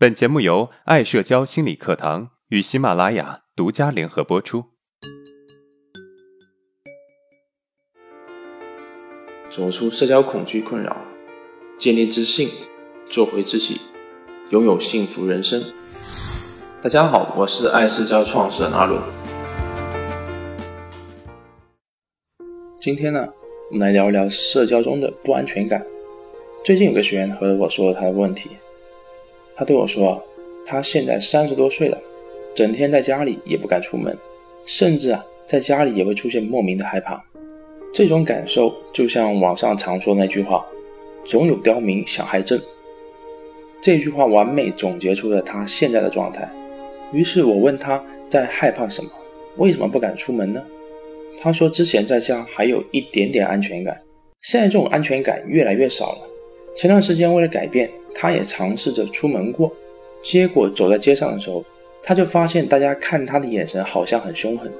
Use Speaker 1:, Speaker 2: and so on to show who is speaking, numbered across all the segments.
Speaker 1: 本节目由爱社交心理课堂与喜马拉雅独家联合播出。
Speaker 2: 走出社交恐惧困扰，建立自信，做回自己，拥有幸福人生。大家好，我是爱社交创始人阿伦。今天呢，我们来聊一聊社交中的不安全感。最近有个学员和我说了他的问题。他对我说：“他现在三十多岁了，整天在家里也不敢出门，甚至啊，在家里也会出现莫名的害怕。这种感受就像网上常说那句话：‘总有刁民想害朕。’这句话完美总结出了他现在的状态。于是我问他在害怕什么，为什么不敢出门呢？他说之前在家还有一点点安全感，现在这种安全感越来越少了。前段时间为了改变。”他也尝试着出门过，结果走在街上的时候，他就发现大家看他的眼神好像很凶狠。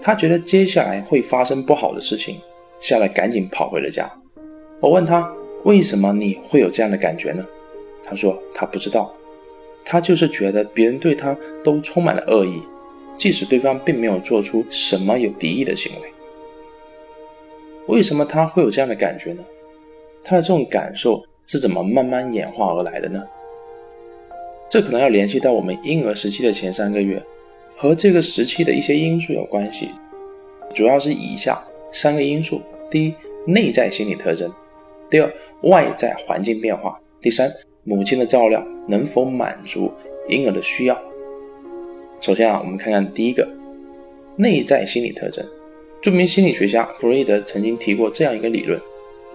Speaker 2: 他觉得接下来会发生不好的事情，吓得赶紧跑回了家。我问他为什么你会有这样的感觉呢？他说他不知道，他就是觉得别人对他都充满了恶意，即使对方并没有做出什么有敌意的行为。为什么他会有这样的感觉呢？他的这种感受。是怎么慢慢演化而来的呢？这可能要联系到我们婴儿时期的前三个月，和这个时期的一些因素有关系，主要是以下三个因素：第一，内在心理特征；第二，外在环境变化；第三，母亲的照料能否满足婴儿的需要。首先啊，我们看看第一个，内在心理特征。著名心理学家弗洛伊德曾经提过这样一个理论：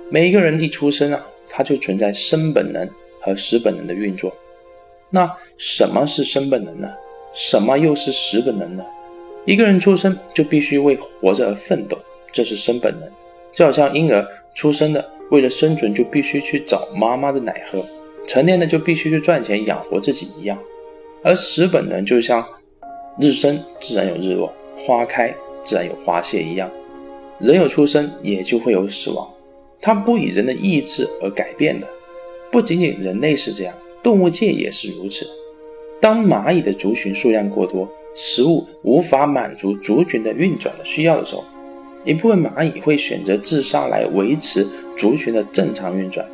Speaker 2: 每一个人一出生啊。它就存在生本能和死本能的运作。那什么是生本能呢？什么又是死本能呢？一个人出生就必须为活着而奋斗，这是生本能，就好像婴儿出生的为了生存就必须去找妈妈的奶喝，成年的就必须去赚钱养活自己一样。而死本能就像日升自然有日落，花开自然有花谢一样，人有出生也就会有死亡。它不以人的意志而改变的，不仅仅人类是这样，动物界也是如此。当蚂蚁的族群数量过多，食物无法满足族群的运转的需要的时候，一部分蚂蚁会选择自杀来维持族群的正常运转。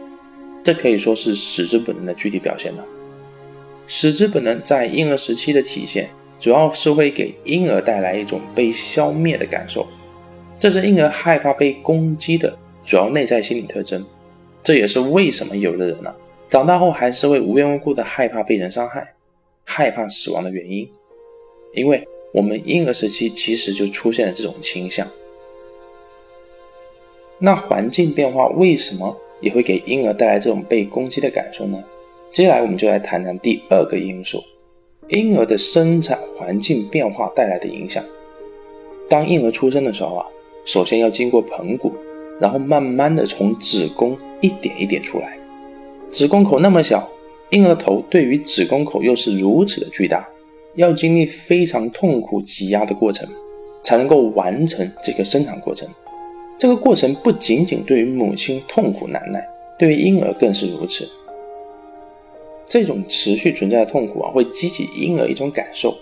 Speaker 2: 这可以说是死之本能的具体表现了。死之本能在婴儿时期的体现，主要是会给婴儿带来一种被消灭的感受，这是婴儿害怕被攻击的。主要内在心理特征，这也是为什么有的人呢，长大后还是会无缘无故的害怕被人伤害、害怕死亡的原因。因为我们婴儿时期其实就出现了这种倾向。那环境变化为什么也会给婴儿带来这种被攻击的感受呢？接下来我们就来谈谈第二个因素：婴儿的生产环境变化带来的影响。当婴儿出生的时候啊，首先要经过盆骨。然后慢慢的从子宫一点一点出来，子宫口那么小，婴儿头对于子宫口又是如此的巨大，要经历非常痛苦挤压的过程，才能够完成这个生产过程。这个过程不仅仅对于母亲痛苦难耐，对于婴儿更是如此。这种持续存在的痛苦啊，会激起婴儿一种感受，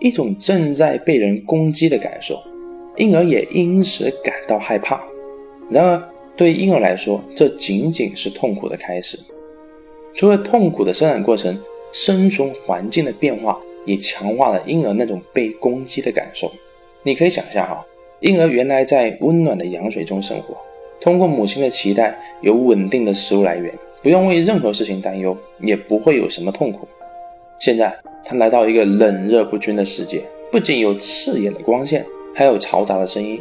Speaker 2: 一种正在被人攻击的感受，婴儿也因此感到害怕。然而，对婴儿来说，这仅仅是痛苦的开始。除了痛苦的生产过程，生存环境的变化也强化了婴儿那种被攻击的感受。你可以想象哈，婴儿原来在温暖的羊水中生活，通过母亲的脐带有稳定的食物来源，不用为任何事情担忧，也不会有什么痛苦。现在他来到一个冷热不均的世界，不仅有刺眼的光线，还有嘈杂的声音。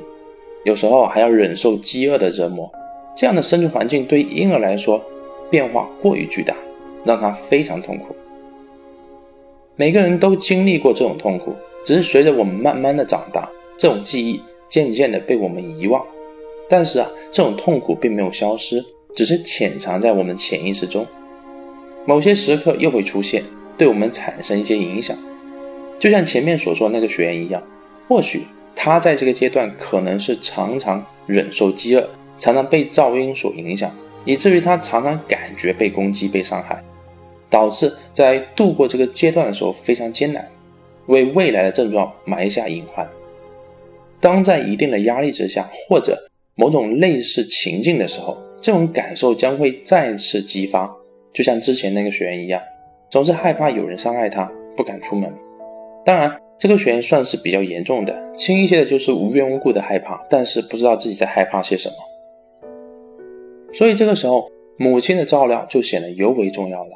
Speaker 2: 有时候还要忍受饥饿的折磨，这样的生存环境对婴儿来说变化过于巨大，让他非常痛苦。每个人都经历过这种痛苦，只是随着我们慢慢的长大，这种记忆渐渐的被我们遗忘。但是啊，这种痛苦并没有消失，只是潜藏在我们潜意识中，某些时刻又会出现，对我们产生一些影响。就像前面所说那个学员一样，或许。他在这个阶段可能是常常忍受饥饿，常常被噪音所影响，以至于他常常感觉被攻击、被伤害。导致在度过这个阶段的时候非常艰难，为未来的症状埋下隐患。当在一定的压力之下，或者某种类似情境的时候，这种感受将会再次激发，就像之前那个学员一样，总是害怕有人伤害他，不敢出门。当然，这个学员算是比较严重的，轻一些的就是无缘无故的害怕，但是不知道自己在害怕些什么。所以这个时候，母亲的照料就显得尤为重要了。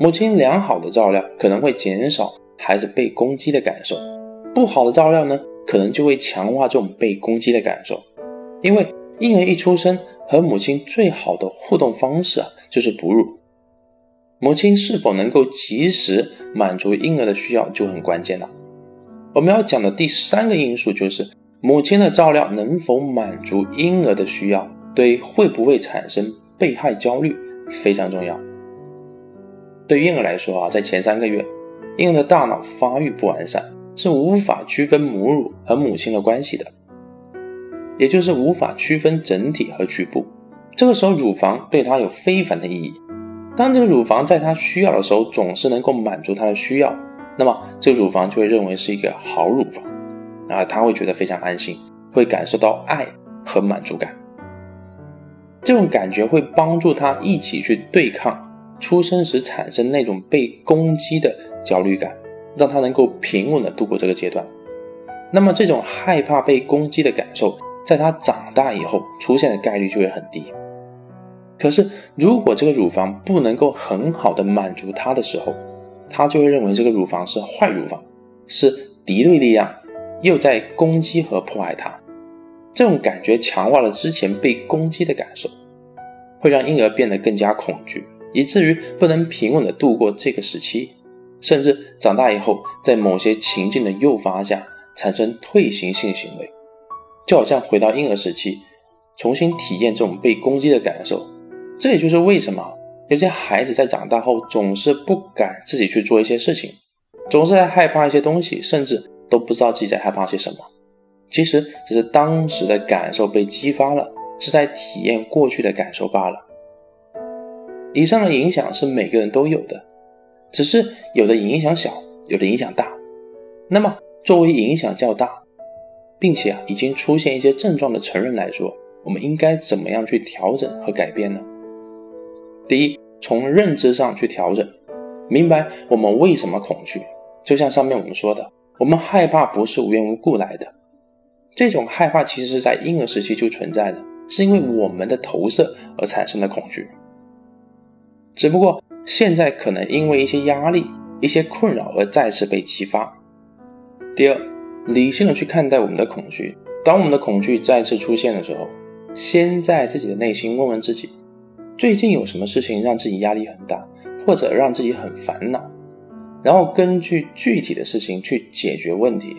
Speaker 2: 母亲良好的照料可能会减少孩子被攻击的感受，不好的照料呢，可能就会强化这种被攻击的感受。因为婴儿一出生和母亲最好的互动方式啊，就是哺乳。母亲是否能够及时满足婴儿的需要就很关键了。我们要讲的第三个因素就是母亲的照料能否满足婴儿的需要。对会不会产生被害焦虑非常重要。对婴儿来说啊，在前三个月，婴儿的大脑发育不完善，是无法区分母乳和母亲的关系的，也就是无法区分整体和局部。这个时候，乳房对他有非凡的意义。当这个乳房在他需要的时候总是能够满足他的需要，那么这个乳房就会认为是一个好乳房啊，他会觉得非常安心，会感受到爱和满足感。这种感觉会帮助他一起去对抗出生时产生那种被攻击的焦虑感，让他能够平稳的度过这个阶段。那么，这种害怕被攻击的感受，在他长大以后出现的概率就会很低。可是，如果这个乳房不能够很好的满足他的时候，他就会认为这个乳房是坏乳房，是敌对力量，又在攻击和破坏他。这种感觉强化了之前被攻击的感受，会让婴儿变得更加恐惧，以至于不能平稳的度过这个时期，甚至长大以后，在某些情境的诱发下产生退行性行为，就好像回到婴儿时期，重新体验这种被攻击的感受。这也就是为什么有些孩子在长大后总是不敢自己去做一些事情，总是在害怕一些东西，甚至都不知道自己在害怕些什么。其实只是当时的感受被激发了，是在体验过去的感受罢了。以上的影响是每个人都有的，只是有的影响小，有的影响大。那么，作为影响较大，并且啊已经出现一些症状的成人来说，我们应该怎么样去调整和改变呢？第一，从认知上去调整，明白我们为什么恐惧。就像上面我们说的，我们害怕不是无缘无故来的。这种害怕其实是在婴儿时期就存在的，是因为我们的投射而产生的恐惧。只不过现在可能因为一些压力、一些困扰而再次被激发。第二，理性的去看待我们的恐惧。当我们的恐惧再次出现的时候，先在自己的内心问问自己：最近有什么事情让自己压力很大，或者让自己很烦恼？然后根据具体的事情去解决问题。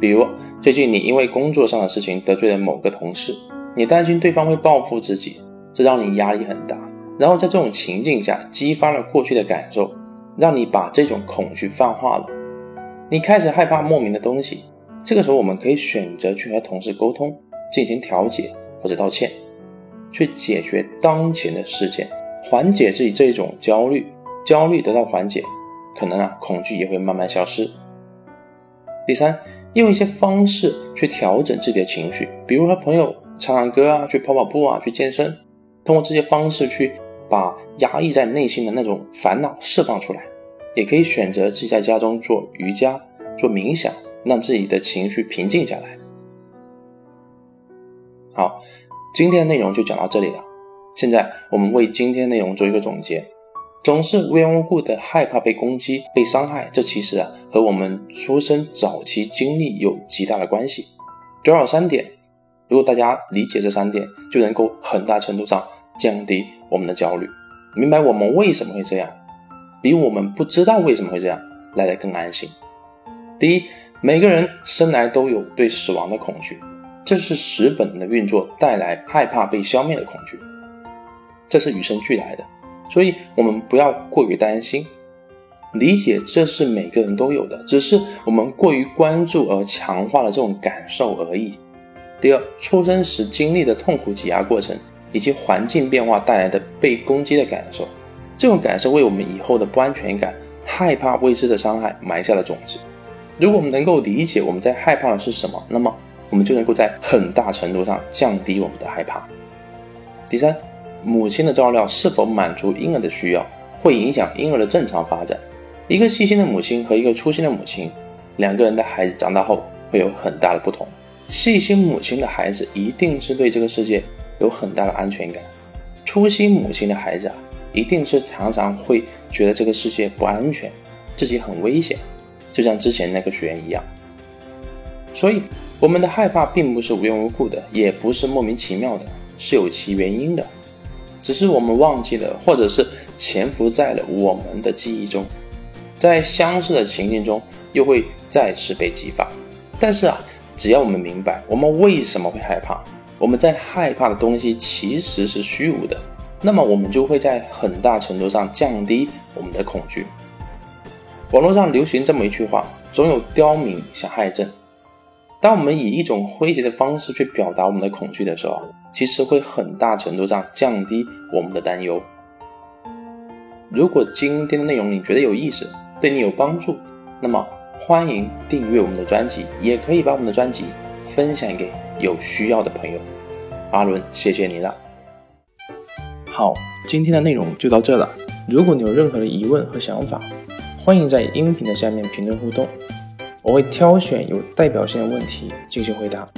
Speaker 2: 比如最近你因为工作上的事情得罪了某个同事，你担心对方会报复自己，这让你压力很大。然后在这种情境下，激发了过去的感受，让你把这种恐惧泛化了。你开始害怕莫名的东西。这个时候，我们可以选择去和同事沟通，进行调解或者道歉，去解决当前的事件，缓解自己这种焦虑。焦虑得到缓解，可能啊，恐惧也会慢慢消失。第三。用一些方式去调整自己的情绪，比如和朋友唱唱歌啊，去跑跑步啊，去健身，通过这些方式去把压抑在内心的那种烦恼释放出来。也可以选择自己在家中做瑜伽、做冥想，让自己的情绪平静下来。好，今天的内容就讲到这里了。现在我们为今天内容做一个总结。总是无缘无故的害怕被攻击、被伤害，这其实啊和我们出生早期经历有极大的关系。主要有三点，如果大家理解这三点，就能够很大程度上降低我们的焦虑，明白我们为什么会这样，比我们不知道为什么会这样来的更安心。第一，每个人生来都有对死亡的恐惧，这是死本能的运作带来害怕被消灭的恐惧，这是与生俱来的。所以，我们不要过于担心，理解这是每个人都有的，只是我们过于关注而强化了这种感受而已。第二，出生时经历的痛苦挤压过程，以及环境变化带来的被攻击的感受，这种感受为我们以后的不安全感、害怕未知的伤害埋下了种子。如果我们能够理解我们在害怕的是什么，那么我们就能够在很大程度上降低我们的害怕。第三，母亲的照料是否满足婴儿的需要，会影响婴儿的正常发展。一个细心的母亲和一个粗心的母亲，两个人的孩子长大后会有很大的不同。细心母亲的孩子一定是对这个世界有很大的安全感，粗心母亲的孩子啊。一定是常常会觉得这个世界不安全，自己很危险，就像之前那个学员一样。所以，我们的害怕并不是无缘无故的，也不是莫名其妙的，是有其原因的。只是我们忘记了，或者是潜伏在了我们的记忆中，在相似的情境中又会再次被激发。但是啊，只要我们明白我们为什么会害怕，我们在害怕的东西其实是虚无的。那么我们就会在很大程度上降低我们的恐惧。网络上流行这么一句话：“总有刁民想害朕。”当我们以一种诙谐的方式去表达我们的恐惧的时候，其实会很大程度上降低我们的担忧。如果今天的内容你觉得有意思，对你有帮助，那么欢迎订阅我们的专辑，也可以把我们的专辑分享给有需要的朋友。阿伦，谢谢你了。好，今天的内容就到这了。如果你有任何的疑问和想法，欢迎在音频的下面评论互动，我会挑选有代表性的问题进行回答。